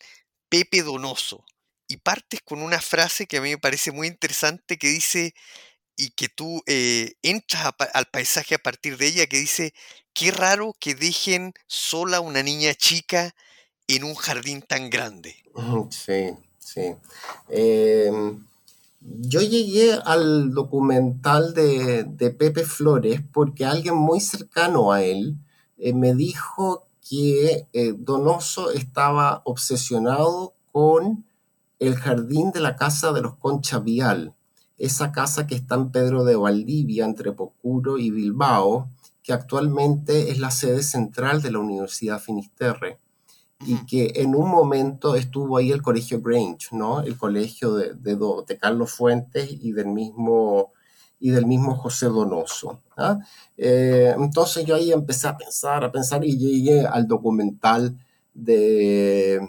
Pepe Donoso y partes con una frase que a mí me parece muy interesante que dice y que tú eh, entras al paisaje a partir de ella, que dice, qué raro que dejen sola una niña chica en un jardín tan grande. Sí, sí. Em, yo llegué al documental de, Pepe Flores porque alguien muy cercano a él eh, me dijo que eh, Donoso estaba obsesionado con el jardín de la casa de los Concha Vial, esa casa que está en Pedro de Valdivia, entre Pocuro y Bilbao, que actualmente es la sede central de la Universidad Finisterre y que en un momento estuvo ahí el colegio Grange, ¿no? El colegio de, de, Carlos Fuentes y del mismo, y del mismo José Donoso. ¿ah? Eh, entonces yo ahí empecé a pensar, a pensar y llegué al documental de,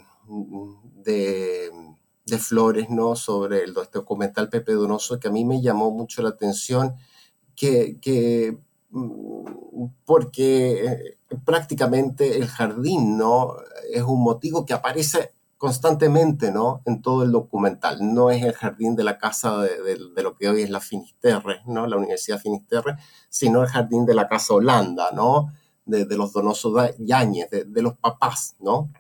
de, de Flores, ¿no? Sobre el documental Pepe Donoso, que a mí me llamó mucho la atención, que, que mm, porque eh, prácticamente el jardín, ¿no? Es un motivo que aparece constantemente, ¿no? En todo el documental. No es el jardín de la casa de, lo que hoy es la Finisterre, ¿no? La Universidad Finisterre, sino el jardín de la Casa Holanda, ¿no? De, los Donoso Yáñez, de, los papás, ¿no?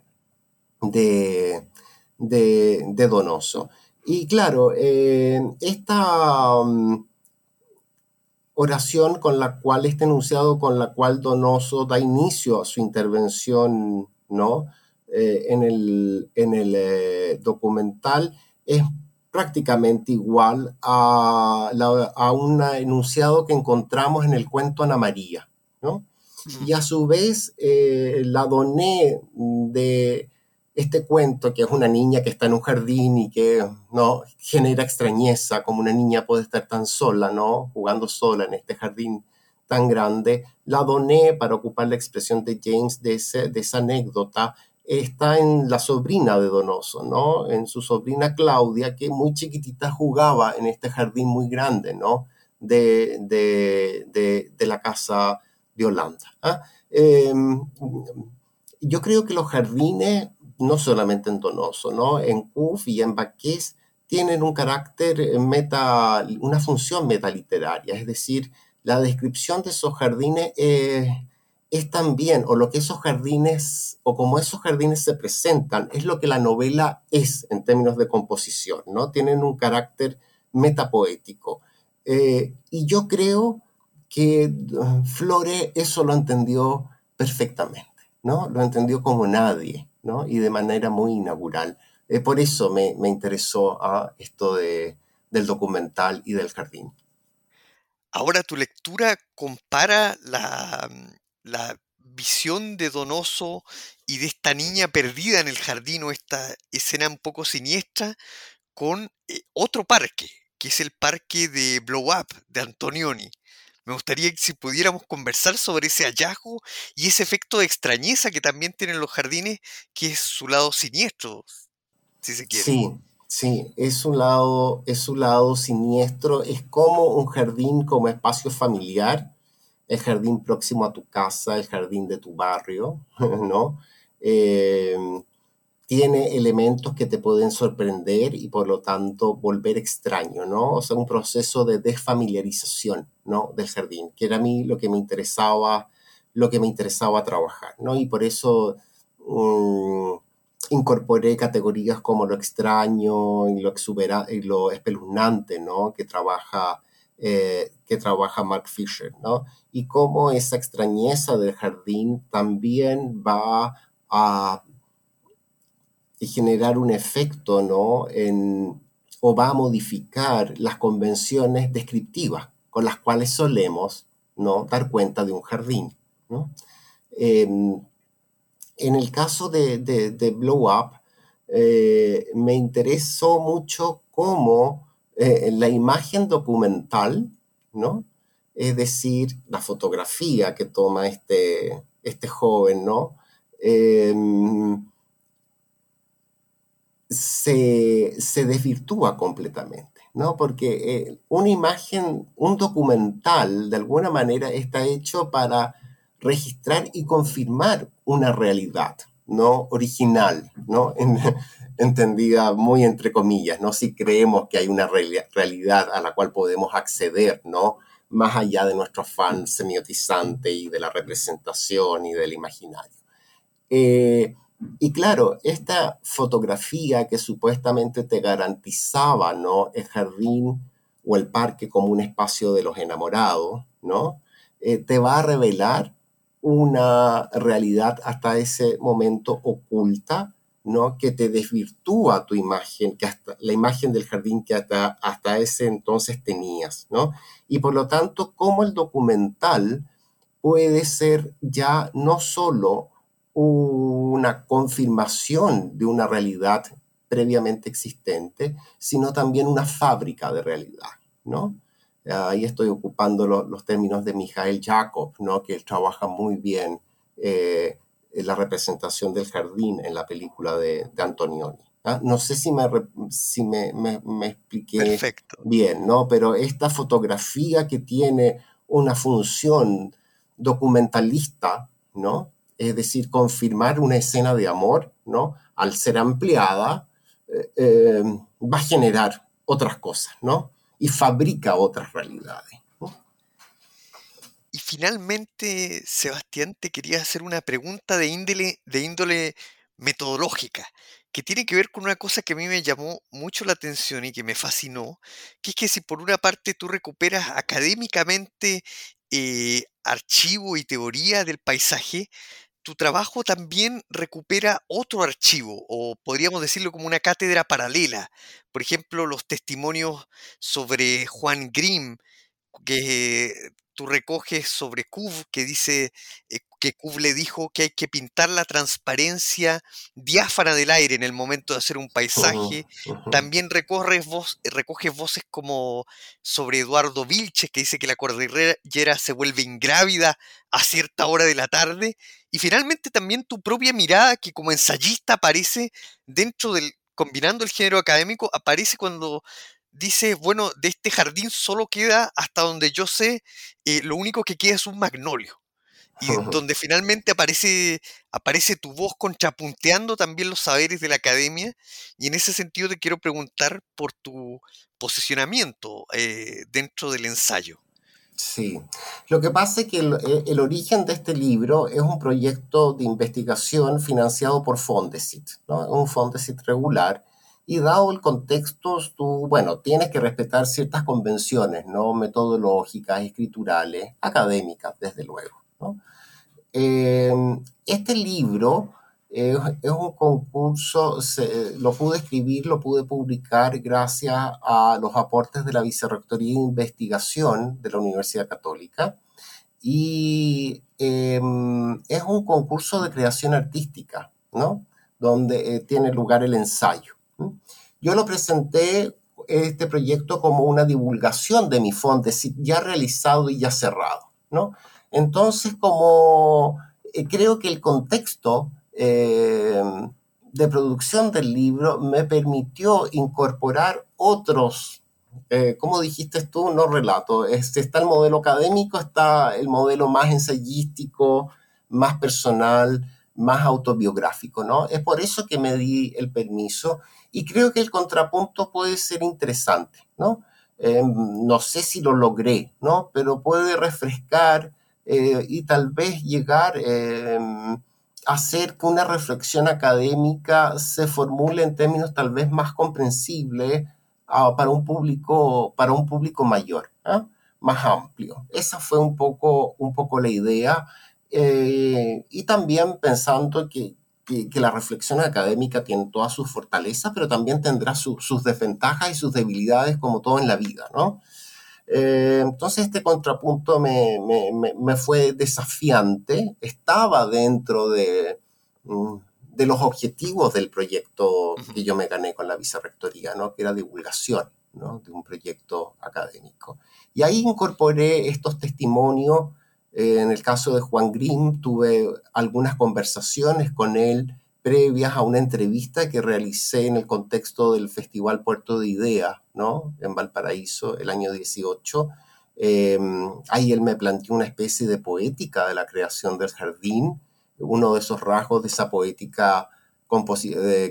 De, de, Donoso. Y claro, eh, esta... Mm, oración con la cual, este enunciado con la cual Donoso da inicio a su intervención ¿no? Eh, en el, en el eh, documental es prácticamente igual a, a, un enunciado que encontramos en el cuento Ana María. ¿no? Y a su vez, eh, la doné de este cuento, que es una niña que está en un jardín y que no genera extrañeza, como una niña puede estar tan sola, ¿no? Jugando sola en este jardín tan grande, la doné para ocupar la expresión de James de, esa anécdota, está en la sobrina de Donoso, ¿no? En su sobrina Claudia, que muy chiquitita jugaba en este jardín muy grande, ¿no? De, de, de, la casa de Holanda. ¿ah? Em, yo creo que los jardines no solamente en Donoso, ¿no? En CUF y en Baqués tienen un carácter eh, meta, una función metaliteraria, es decir, la descripción de esos jardines es también, o lo que esos jardines, o como esos jardines se presentan, es lo que la novela es en términos de composición, ¿no? Tienen un carácter metapoético. Eh, y yo creo que eh, Flore eso lo entendió perfectamente, ¿no? Lo entendió como nadie y de manera muy inaugural. Eh, por eso me, interesó a esto de, del documental y del jardín. Ahora tu lectura compara la, la visión de Donoso y de esta niña perdida en el jardín o esta escena un poco siniestra con eh, otro parque, que es el parque de Blow Up de Antonioni. Me gustaría que si pudiéramos conversar sobre ese hallazgo y ese efecto de extrañeza que también tienen los jardines, que es su lado siniestro, si se quiere. Sí, sí, es un lado, es un lado siniestro, es como un jardín como espacio familiar, el jardín próximo a tu casa, el jardín de tu barrio, *laughs* ¿no? Eh, tiene elementos que te pueden sorprender y por lo tanto volver extraño, ¿no? O sea, un proceso de desfamiliarización, ¿no? Del jardín, que era a mí lo que me interesaba, lo que me interesaba trabajar, ¿no? Y por eso mm, incorporé categorías como lo extraño y lo, exubera, y lo espeluznante, ¿no? Que trabaja, eh, que trabaja Mark Fisher, ¿no? Y cómo esa extrañeza del jardín también va a y generar un efecto, ¿no? O va a modificar las convenciones descriptivas con las cuales solemos, ¿no? Dar cuenta de un jardín, em, en el caso de, Blow Up, eh, me interesó mucho cómo eh, la imagen documental, ¿no? Es decir, la fotografía que toma este, este joven, ¿no? Em, se, desvirtúa completamente, ¿no? Porque eh, una imagen, un documental, de alguna manera está hecho para registrar y confirmar una realidad, ¿no? Original, ¿no? *laughs* entendida muy entre comillas, ¿no? Si creemos que hay una realidad a la cual podemos acceder, ¿no? Más allá de nuestro afán semiotizante y de la representación y del imaginario. Eh, y claro, esta fotografía que supuestamente te garantizaba, ¿no? El jardín o el parque como un espacio de los enamorados, ¿no? Eh, te va a revelar una realidad hasta ese momento oculta, ¿no? que te desvirtúa tu imagen, que hasta, la imagen del jardín que hasta, hasta ese entonces tenías. ¿no? Y por lo tanto, cómo el documental puede ser ya no solo una confirmación de una realidad previamente existente, sino también una fábrica de realidad, ¿no? Ahí estoy ocupando los términos de Michael Jacob, ¿no? Que él trabaja muy bien eh, la representación del jardín en la película de, Antonioni. ¿ah? No sé si, me, si me, me, expliqué bien, ¿no? Pero esta fotografía que tiene una función documentalista, ¿no? Es decir, confirmar una escena de amor, ¿no? Al ser ampliada, eh, eh, va a generar otras cosas, ¿no? Y fabrica otras realidades. Y finalmente, Sebastián, te quería hacer una pregunta de índole, de índole metodológica, que tiene que ver con una cosa que a mí me llamó mucho la atención y que me fascinó, que es que si por una parte tú recuperas académicamente eh, archivo y teoría del paisaje, tu trabajo también recupera otro archivo, o podríamos decirlo como una cátedra paralela. Por ejemplo, los testimonios sobre Juan Grimm, que tú recoges sobre Cuv, que dice eh, que Cuv le dijo que hay que pintar la transparencia diáfana del aire en el momento de hacer un paisaje. También recorres voz, recoges voces como sobre Eduardo Vilches, que dice que la cordillera se vuelve ingrávida a cierta hora de la tarde. Y finalmente también tu propia mirada, que como ensayista aparece dentro del, combinando el género académico, aparece cuando dice, bueno, de este jardín solo queda, hasta donde yo sé, eh, lo único que queda es un magnolio. Y *laughs* donde finalmente aparece, aparece tu voz contrapunteando también los saberes de la academia. Y en ese sentido te quiero preguntar por tu posicionamiento eh, dentro del ensayo. Sí, lo que pasa es que el, eh, el, origen de este libro es un proyecto de investigación financiado por Fondesit, ¿no? un Fondesit regular, y dado el contexto, tú, bueno, tienes que respetar ciertas convenciones, ¿no? Metodológicas, escriturales, académicas, desde luego. Em, este libro es, un concurso, lo pude escribir, lo pude publicar gracias a los aportes de la Vicerrectoría de Investigación de la Universidad Católica y em, es un concurso de creación artística, ¿no? Donde eh, tiene lugar el ensayo. Yo lo presenté este proyecto como una divulgación de mi fondo, ya realizado y ya cerrado, ¿no? Entonces, como eh, creo que el contexto eh, de producción del libro me permitió incorporar otros, eh, como dijiste tú, no relato, este, está el modelo académico, está el modelo más ensayístico, más personal, más autobiográfico, ¿no? Es por eso que me di el permiso y creo que el contrapunto puede ser interesante, ¿no? Eh, no sé si lo logré, ¿no? Pero puede refrescar eh, y tal vez llegar eh, a hacer que una reflexión académica se formule en términos tal vez más comprensibles ah, para, un público, para un público mayor, ¿ah? más amplio. Esa fue un poco, un poco la idea. y también pensando que, que, la reflexión académica tiene todas sus fortalezas, pero también tendrá sus desventajas y sus debilidades como todo en la vida, ¿no? Eh, entonces este contrapunto me, fue desafiante, estaba dentro de, mm, de los objetivos del proyecto que yo me gané con la vicerrectoría, ¿no? que era divulgación ¿no? de un proyecto académico. Y ahí incorporé estos testimonios eh, en el caso de Juan Grimm, tuve algunas conversaciones con él previas a una entrevista que realicé en el contexto del Festival Puerto de Ideas, ¿no? En Valparaíso, el año 18. Em, ahí él me planteó una especie de poética de la creación del jardín. Uno de esos rasgos de esa poética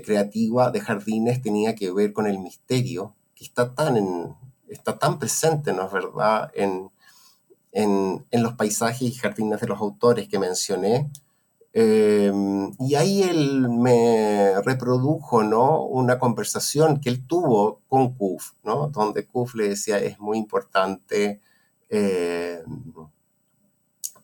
creativa de jardines tenía que ver con el misterio que está tan, está tan presente, ¿no es verdad?, en, en, los paisajes y jardines de los autores que mencioné. Em, y ahí él me reprodujo ¿no? una conversación que él tuvo con Kuf, ¿no? donde Kuf le decía es muy importante em,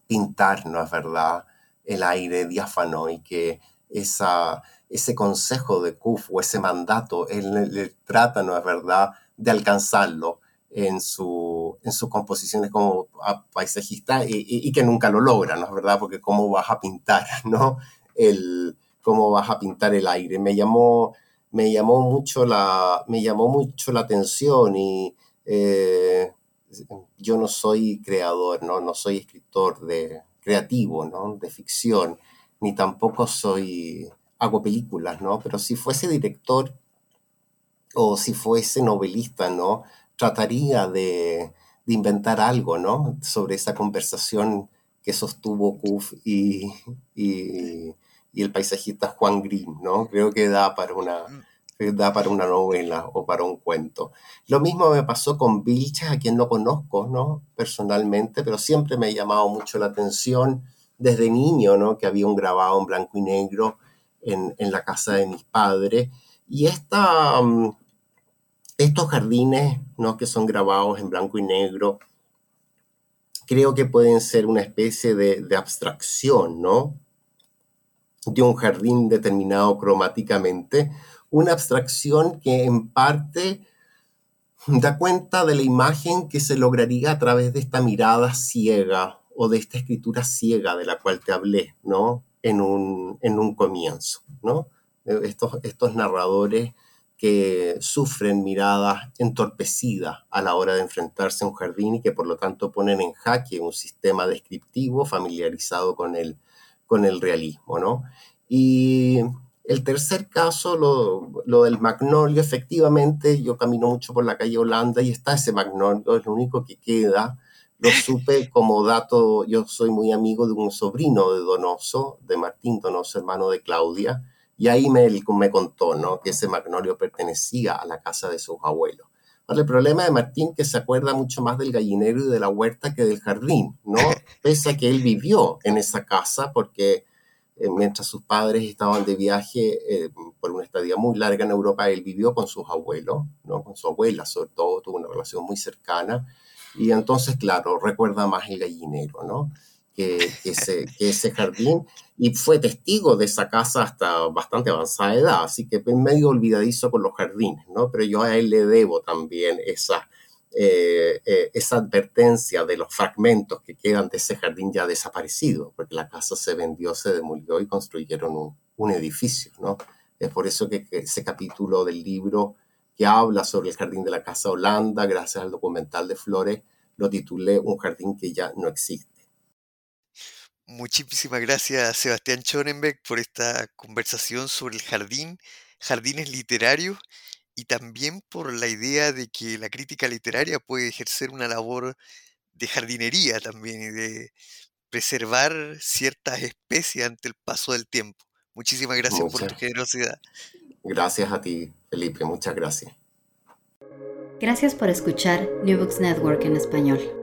pintar, ¿no es verdad?, el aire diáfano y que esa, ese consejo de Kuf o ese mandato, él le, trata, ¿no es verdad?, de alcanzarlo en, su, en sus composiciones como paisajista y, que nunca lo logra, ¿no es verdad? Porque cómo vas a pintar, *laughs* ¿no? El, cómo vas a pintar el aire. Me llamó, me llamó, mucho, la, me llamó mucho la atención y eh, yo no soy creador, ¿no? No soy escritor de, creativo, ¿no? De ficción, ni tampoco soy hago películas, ¿no? Pero si fuese director o si fuese novelista, ¿no? Trataría de, inventar algo, ¿no? Sobre esa conversación que sostuvo Kuf y, y, el paisajista Juan Grimm, ¿no? Creo que da para una, da para una novela o para un cuento. Lo mismo me pasó con Vilches, a quien no conozco, ¿no? Personalmente, pero siempre me ha llamado mucho la atención desde niño, ¿no? Que había un grabado en blanco y negro en, la casa de mis padres. Y esta, mm, estos jardines, ¿no? Que son grabados en blanco y negro, creo que pueden ser una especie de, abstracción, ¿no? De un jardín determinado cromáticamente, una abstracción que en parte da cuenta de la imagen que se lograría a través de esta mirada ciega o de esta escritura ciega de la cual te hablé, ¿no? En un, en un comienzo, ¿no? Estos, estos narradores que sufren miradas entorpecidas a la hora de enfrentarse a un jardín y que por lo tanto ponen en jaque un sistema descriptivo familiarizado con el, con el realismo, ¿no? Y el tercer caso, lo, lo, del magnolio, efectivamente, yo camino mucho por la calle Holanda y está ese magnolio, es lo único que queda, lo *laughs* supe como dato, yo soy muy amigo de un sobrino de Donoso, de Martín Donoso, hermano de Claudia, y ahí me, me contó ¿no? que ese magnolio pertenecía a la casa de sus abuelos. el problema de Martín es que se acuerda mucho más del gallinero y de la huerta que del jardín, ¿no? *laughs* Pese a que él vivió en esa casa porque eh, mientras sus padres estaban de viaje eh, por una estadía muy larga en Europa, él vivió con sus abuelos, ¿no? Con su abuela sobre todo, tuvo una relación muy cercana y entonces, claro, recuerda más el gallinero, ¿no? Que, ese, ese jardín y fue testigo de esa casa hasta bastante avanzada edad, así que medio olvidadizo con los jardines, ¿no? Pero yo a él le debo también esa, eh, eh, esa advertencia de los fragmentos que quedan de ese jardín ya desaparecido, porque la casa se vendió, se demolió y construyeron un, un edificio, ¿no? Es por eso que, que ese capítulo del libro que habla sobre el jardín de la Casa Holanda, gracias al documental de Flores, lo titulé Un jardín que ya no existe. Muchísimas gracias Sebastián Schonenberg por esta conversación sobre el jardín, jardines literarios y también por la idea de que la crítica literaria puede ejercer una labor de jardinería también y de preservar ciertas especies ante el paso del tiempo. Muchísimas gracias por tu generosidad. Gracias a ti, Felipe, muchas gracias. Gracias por escuchar New Books Network en español.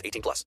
18 plus.